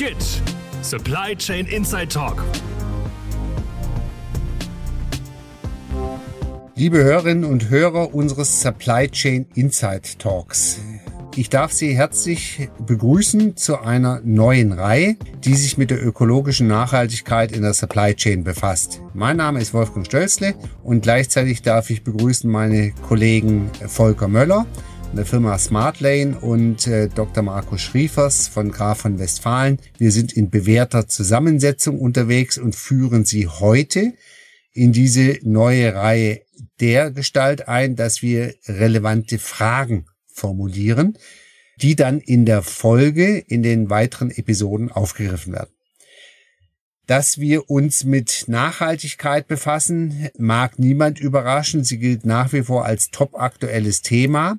GIT Supply Chain Inside Talk. Liebe Hörerinnen und Hörer unseres Supply Chain Inside Talks. Ich darf Sie herzlich begrüßen zu einer neuen Reihe, die sich mit der ökologischen Nachhaltigkeit in der Supply Chain befasst. Mein Name ist Wolfgang Stölzle und gleichzeitig darf ich begrüßen meine Kollegen Volker Möller der Firma Smartlane und äh, Dr. Markus Schriefers von Graf von Westfalen. Wir sind in bewährter Zusammensetzung unterwegs und führen Sie heute in diese neue Reihe der Gestalt ein, dass wir relevante Fragen formulieren, die dann in der Folge in den weiteren Episoden aufgegriffen werden. Dass wir uns mit Nachhaltigkeit befassen, mag niemand überraschen. Sie gilt nach wie vor als top aktuelles Thema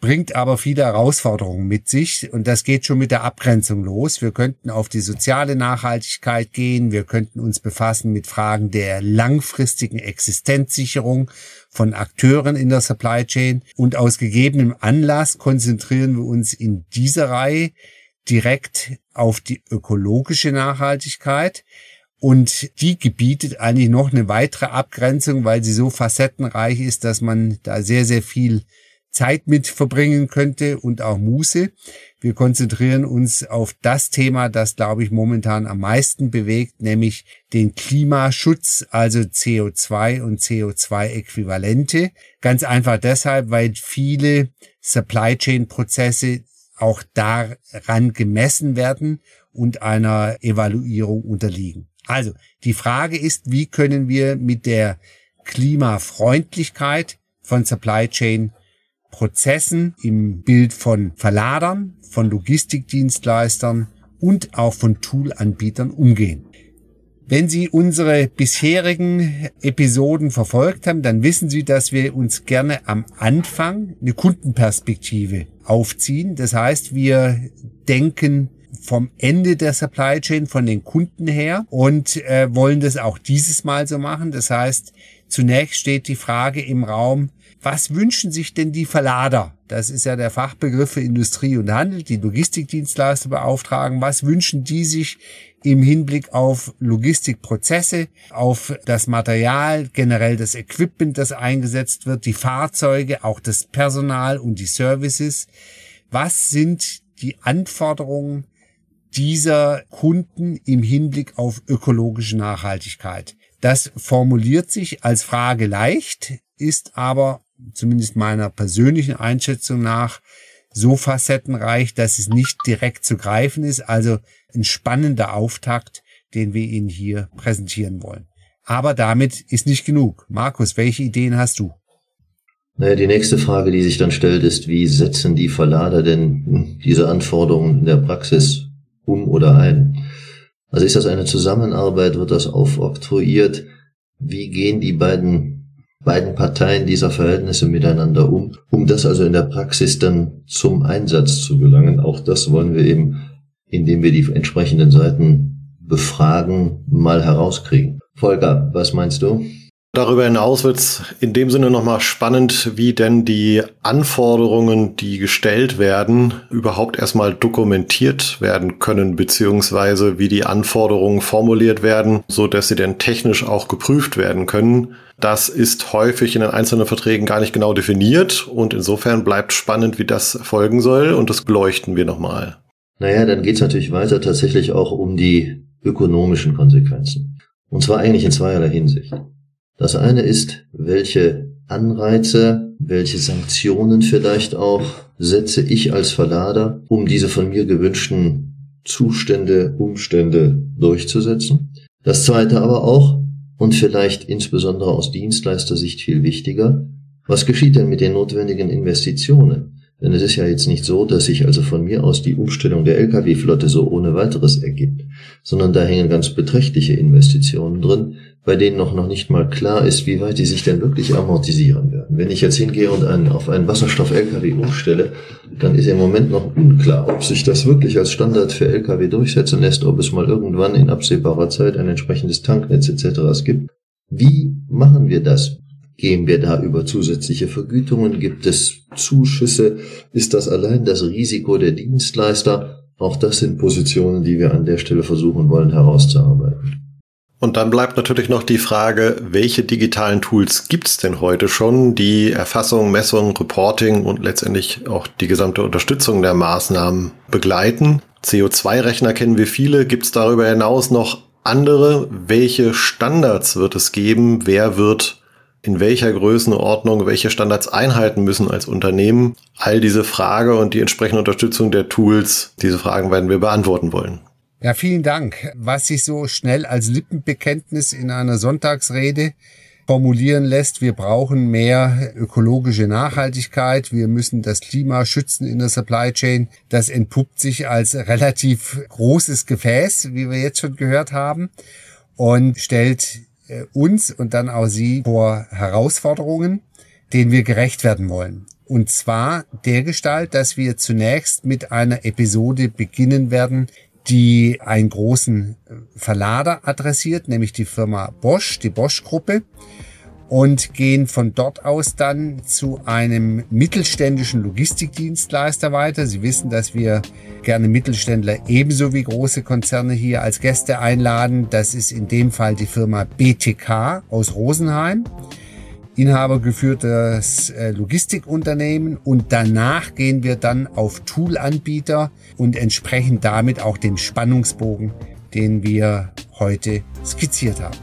bringt aber viele Herausforderungen mit sich und das geht schon mit der Abgrenzung los. Wir könnten auf die soziale Nachhaltigkeit gehen, wir könnten uns befassen mit Fragen der langfristigen Existenzsicherung von Akteuren in der Supply Chain und aus gegebenem Anlass konzentrieren wir uns in dieser Reihe direkt auf die ökologische Nachhaltigkeit. Und die gebietet eigentlich noch eine weitere Abgrenzung, weil sie so facettenreich ist, dass man da sehr, sehr viel Zeit mit verbringen könnte und auch Muße. Wir konzentrieren uns auf das Thema, das, glaube ich, momentan am meisten bewegt, nämlich den Klimaschutz, also CO2 und CO2-Äquivalente. Ganz einfach deshalb, weil viele Supply Chain Prozesse auch daran gemessen werden und einer Evaluierung unterliegen. Also die Frage ist, wie können wir mit der Klimafreundlichkeit von Supply Chain Prozessen im Bild von Verladern, von Logistikdienstleistern und auch von Toolanbietern umgehen. Wenn Sie unsere bisherigen Episoden verfolgt haben, dann wissen Sie, dass wir uns gerne am Anfang eine Kundenperspektive aufziehen. Das heißt, wir denken vom Ende der Supply Chain, von den Kunden her und äh, wollen das auch dieses Mal so machen. Das heißt, zunächst steht die Frage im Raum, was wünschen sich denn die Verlader? Das ist ja der Fachbegriff für Industrie und Handel, die Logistikdienstleister beauftragen. Was wünschen die sich im Hinblick auf Logistikprozesse, auf das Material, generell das Equipment, das eingesetzt wird, die Fahrzeuge, auch das Personal und die Services? Was sind die Anforderungen dieser Kunden im Hinblick auf ökologische Nachhaltigkeit? Das formuliert sich als Frage leicht, ist aber zumindest meiner persönlichen Einschätzung nach, so facettenreich, dass es nicht direkt zu greifen ist. Also ein spannender Auftakt, den wir Ihnen hier präsentieren wollen. Aber damit ist nicht genug. Markus, welche Ideen hast du? Naja, die nächste Frage, die sich dann stellt, ist, wie setzen die Verlader denn diese Anforderungen in der Praxis um oder ein? Also ist das eine Zusammenarbeit? Wird das aufoktroyiert? Wie gehen die beiden beiden Parteien dieser Verhältnisse miteinander um, um das also in der Praxis dann zum Einsatz zu gelangen. Auch das wollen wir eben, indem wir die entsprechenden Seiten befragen, mal herauskriegen. Volker, was meinst du? Darüber hinaus wird es in dem Sinne nochmal spannend, wie denn die Anforderungen, die gestellt werden, überhaupt erstmal dokumentiert werden können, beziehungsweise wie die Anforderungen formuliert werden, so dass sie denn technisch auch geprüft werden können. Das ist häufig in den einzelnen Verträgen gar nicht genau definiert und insofern bleibt spannend, wie das folgen soll und das beleuchten wir nochmal. Naja, dann geht es natürlich weiter tatsächlich auch um die ökonomischen Konsequenzen. Und zwar eigentlich in zweierlei Hinsicht. Das eine ist, welche Anreize, welche Sanktionen vielleicht auch setze ich als Verlader, um diese von mir gewünschten Zustände, Umstände durchzusetzen. Das zweite aber auch, und vielleicht insbesondere aus Dienstleistersicht viel wichtiger, was geschieht denn mit den notwendigen Investitionen? Denn es ist ja jetzt nicht so, dass sich also von mir aus die Umstellung der Lkw-Flotte so ohne weiteres ergibt, sondern da hängen ganz beträchtliche Investitionen drin, bei denen noch, noch nicht mal klar ist, wie weit die sich denn wirklich amortisieren werden. Wenn ich jetzt hingehe und einen, auf einen Wasserstoff-Lkw umstelle, dann ist im Moment noch unklar, ob sich das wirklich als Standard für Lkw durchsetzen lässt, ob es mal irgendwann in absehbarer Zeit ein entsprechendes Tanknetz etc. gibt. Wie machen wir das? Gehen wir da über zusätzliche Vergütungen? Gibt es Zuschüsse? Ist das allein das Risiko der Dienstleister? Auch das sind Positionen, die wir an der Stelle versuchen wollen herauszuarbeiten. Und dann bleibt natürlich noch die Frage, welche digitalen Tools gibt es denn heute schon, die Erfassung, Messung, Reporting und letztendlich auch die gesamte Unterstützung der Maßnahmen begleiten. CO2-Rechner kennen wir viele. Gibt es darüber hinaus noch andere? Welche Standards wird es geben? Wer wird in welcher Größenordnung welche Standards einhalten müssen als Unternehmen? All diese Frage und die entsprechende Unterstützung der Tools, diese Fragen werden wir beantworten wollen. Ja, vielen Dank. Was sich so schnell als Lippenbekenntnis in einer Sonntagsrede formulieren lässt, wir brauchen mehr ökologische Nachhaltigkeit, wir müssen das Klima schützen in der Supply Chain. Das entpuppt sich als relativ großes Gefäß, wie wir jetzt schon gehört haben, und stellt äh, uns und dann auch Sie vor Herausforderungen, denen wir gerecht werden wollen. Und zwar der Gestalt, dass wir zunächst mit einer Episode beginnen werden, die einen großen äh, Verlader adressiert, nämlich die Firma Bosch, die Bosch-Gruppe, und gehen von dort aus dann zu einem mittelständischen Logistikdienstleister weiter. Sie wissen, dass wir gerne Mittelständler ebenso wie große Konzerne hier als Gäste einladen. Das ist in dem Fall die Firma BTK aus Rosenheim. Inhaber geführtes äh, Logistikunternehmen und danach gehen wir dann auf Toolanbieter und entsprechen damit auch dem Spannungsbogen, den wir heute skizziert haben.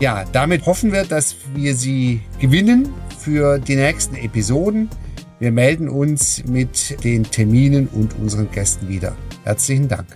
Ja, damit hoffen wir, dass wir Sie gewinnen für die nächsten Episoden. Wir melden uns mit den Terminen und unseren Gästen wieder. Herzlichen Dank.